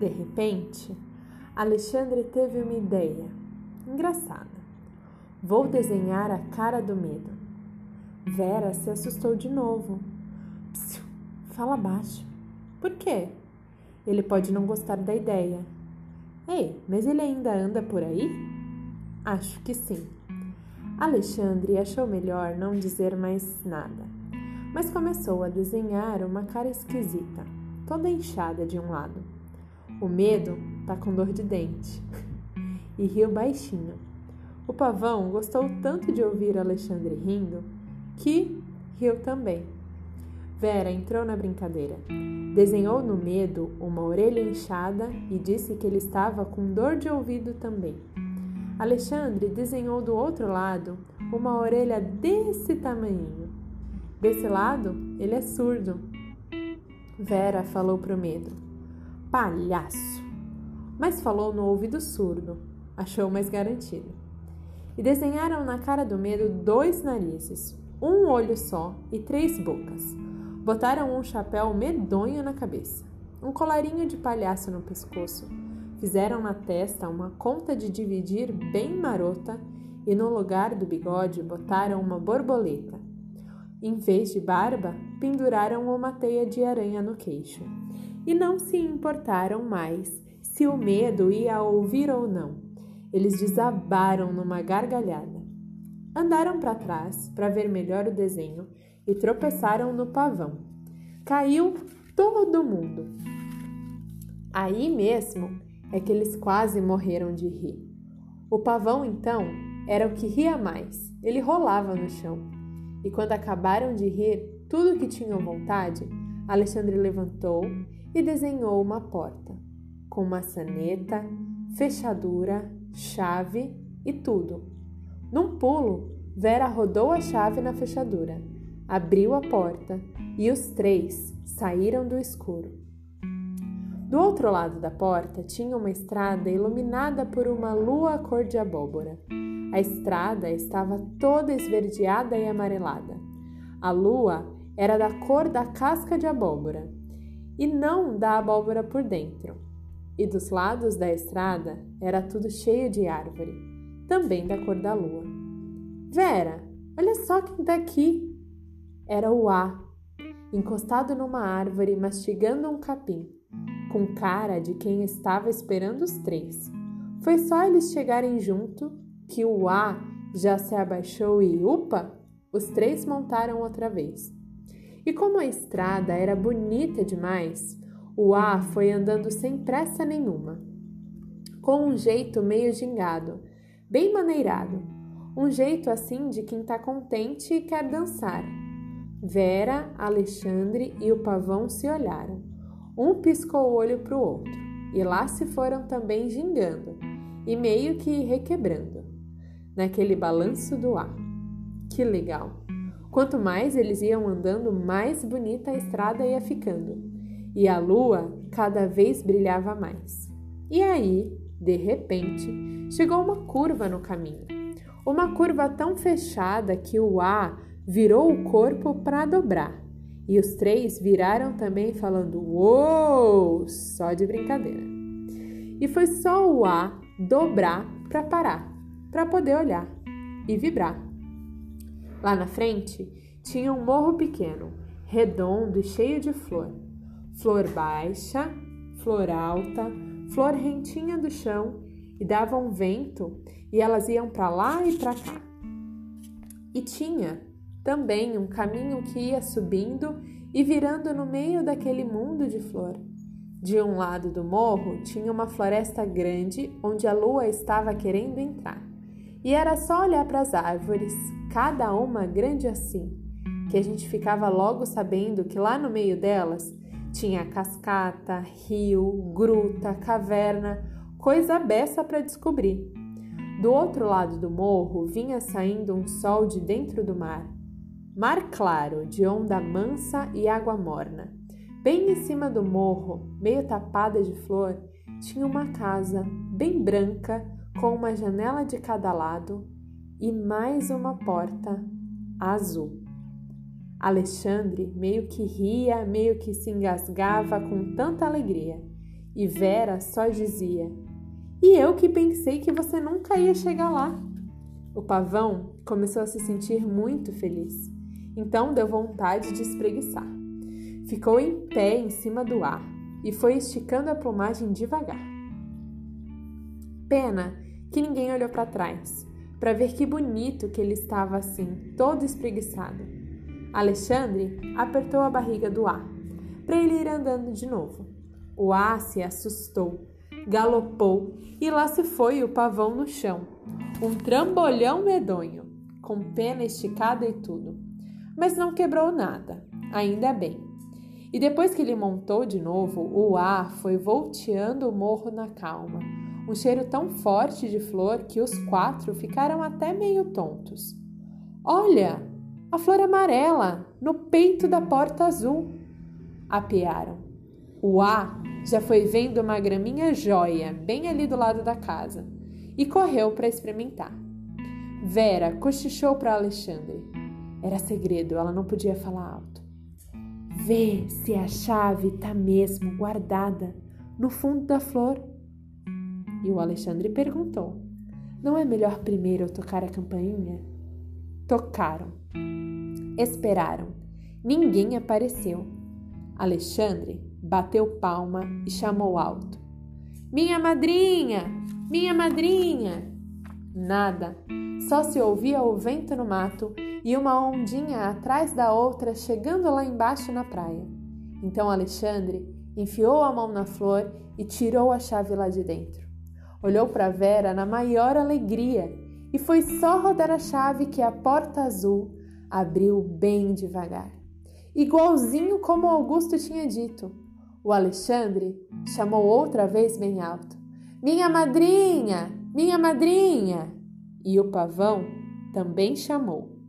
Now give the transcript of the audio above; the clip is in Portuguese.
De repente, Alexandre teve uma ideia engraçada. Vou desenhar a cara do medo. Vera se assustou de novo. Psiu, fala baixo. Por quê? Ele pode não gostar da ideia. Ei, mas ele ainda anda por aí? Acho que sim. Alexandre achou melhor não dizer mais nada, mas começou a desenhar uma cara esquisita, toda inchada de um lado. O medo tá com dor de dente. e riu baixinho. O pavão gostou tanto de ouvir Alexandre rindo que riu também. Vera entrou na brincadeira. Desenhou no medo uma orelha inchada e disse que ele estava com dor de ouvido também. Alexandre desenhou do outro lado uma orelha desse tamanho. Desse lado, ele é surdo. Vera falou para o medo: Palhaço! Mas falou no ouvido surdo, achou mais garantido e desenharam na cara do medo dois narizes, um olho só e três bocas. Botaram um chapéu medonho na cabeça, um colarinho de palhaço no pescoço. Fizeram na testa uma conta de dividir bem marota e no lugar do bigode botaram uma borboleta. Em vez de barba, penduraram uma teia de aranha no queixo. E não se importaram mais se o medo ia ouvir ou não eles desabaram numa gargalhada. Andaram para trás para ver melhor o desenho e tropeçaram no pavão. Caiu todo mundo. Aí mesmo é que eles quase morreram de rir. O pavão, então, era o que ria mais. Ele rolava no chão. E quando acabaram de rir tudo que tinham vontade, Alexandre levantou e desenhou uma porta, com maçaneta, fechadura, chave e tudo. Num pulo, Vera rodou a chave na fechadura, abriu a porta e os três saíram do escuro. Do outro lado da porta tinha uma estrada iluminada por uma lua cor de abóbora. A estrada estava toda esverdeada e amarelada. A lua era da cor da casca de abóbora e não da abóbora por dentro e dos lados da estrada era tudo cheio de árvore, também da cor da lua. Vera, olha só quem tá aqui! Era o A, encostado numa árvore, mastigando um capim, com cara de quem estava esperando os três. Foi só eles chegarem junto que o A já se abaixou e, upa, os três montaram outra vez. E como a estrada era bonita demais, o A foi andando sem pressa nenhuma, com um jeito meio gingado, bem maneirado, um jeito assim de quem tá contente e quer dançar. Vera, Alexandre e o pavão se olharam. Um piscou o olho para o outro, e lá se foram também gingando e meio que requebrando, naquele balanço do ar. Que legal! Quanto mais eles iam andando, mais bonita a estrada ia ficando e a lua cada vez brilhava mais. E aí, de repente, chegou uma curva no caminho. Uma curva tão fechada que o A virou o corpo para dobrar. E os três viraram também falando uou, só de brincadeira. E foi só o A dobrar para parar, para poder olhar e vibrar. Lá na frente tinha um morro pequeno, redondo e cheio de flor flor baixa, flor alta, flor rentinha do chão e davam vento e elas iam para lá e para cá. E tinha também um caminho que ia subindo e virando no meio daquele mundo de flor. De um lado do morro tinha uma floresta grande onde a lua estava querendo entrar. E era só olhar para as árvores, cada uma grande assim, que a gente ficava logo sabendo que lá no meio delas tinha cascata, rio, gruta, caverna, coisa beça para descobrir. Do outro lado do morro vinha saindo um sol de dentro do mar. Mar claro, de onda mansa e água morna. Bem em cima do morro, meio tapada de flor, tinha uma casa bem branca, com uma janela de cada lado e mais uma porta azul. Alexandre meio que ria, meio que se engasgava com tanta alegria. E Vera só dizia: E eu que pensei que você nunca ia chegar lá. O pavão começou a se sentir muito feliz, então deu vontade de espreguiçar. Ficou em pé em cima do ar e foi esticando a plumagem devagar. Pena que ninguém olhou para trás para ver que bonito que ele estava assim, todo espreguiçado. Alexandre apertou a barriga do ar para ele ir andando de novo. O ar se assustou, galopou e lá se foi o pavão no chão um trambolhão medonho, com pena esticada e tudo. Mas não quebrou nada, ainda bem. E depois que ele montou de novo, o ar foi volteando o morro na calma. Um cheiro tão forte de flor que os quatro ficaram até meio tontos. Olha, a flor amarela no peito da porta azul! Apearam. O ar já foi vendo uma graminha jóia bem ali do lado da casa e correu para experimentar. Vera cochichou para Alexandre. Era segredo, ela não podia falar alto. Vê se a chave está mesmo guardada no fundo da flor. E o Alexandre perguntou: Não é melhor primeiro tocar a campainha? Tocaram. Esperaram. Ninguém apareceu. Alexandre bateu palma e chamou alto: Minha madrinha! Minha madrinha! Nada, só se ouvia o vento no mato e uma ondinha atrás da outra chegando lá embaixo na praia. Então Alexandre enfiou a mão na flor e tirou a chave lá de dentro. Olhou para Vera na maior alegria e foi só rodar a chave que a porta azul abriu bem devagar. Igualzinho como Augusto tinha dito. O Alexandre chamou outra vez bem alto. Minha madrinha! Minha madrinha! E o pavão também chamou.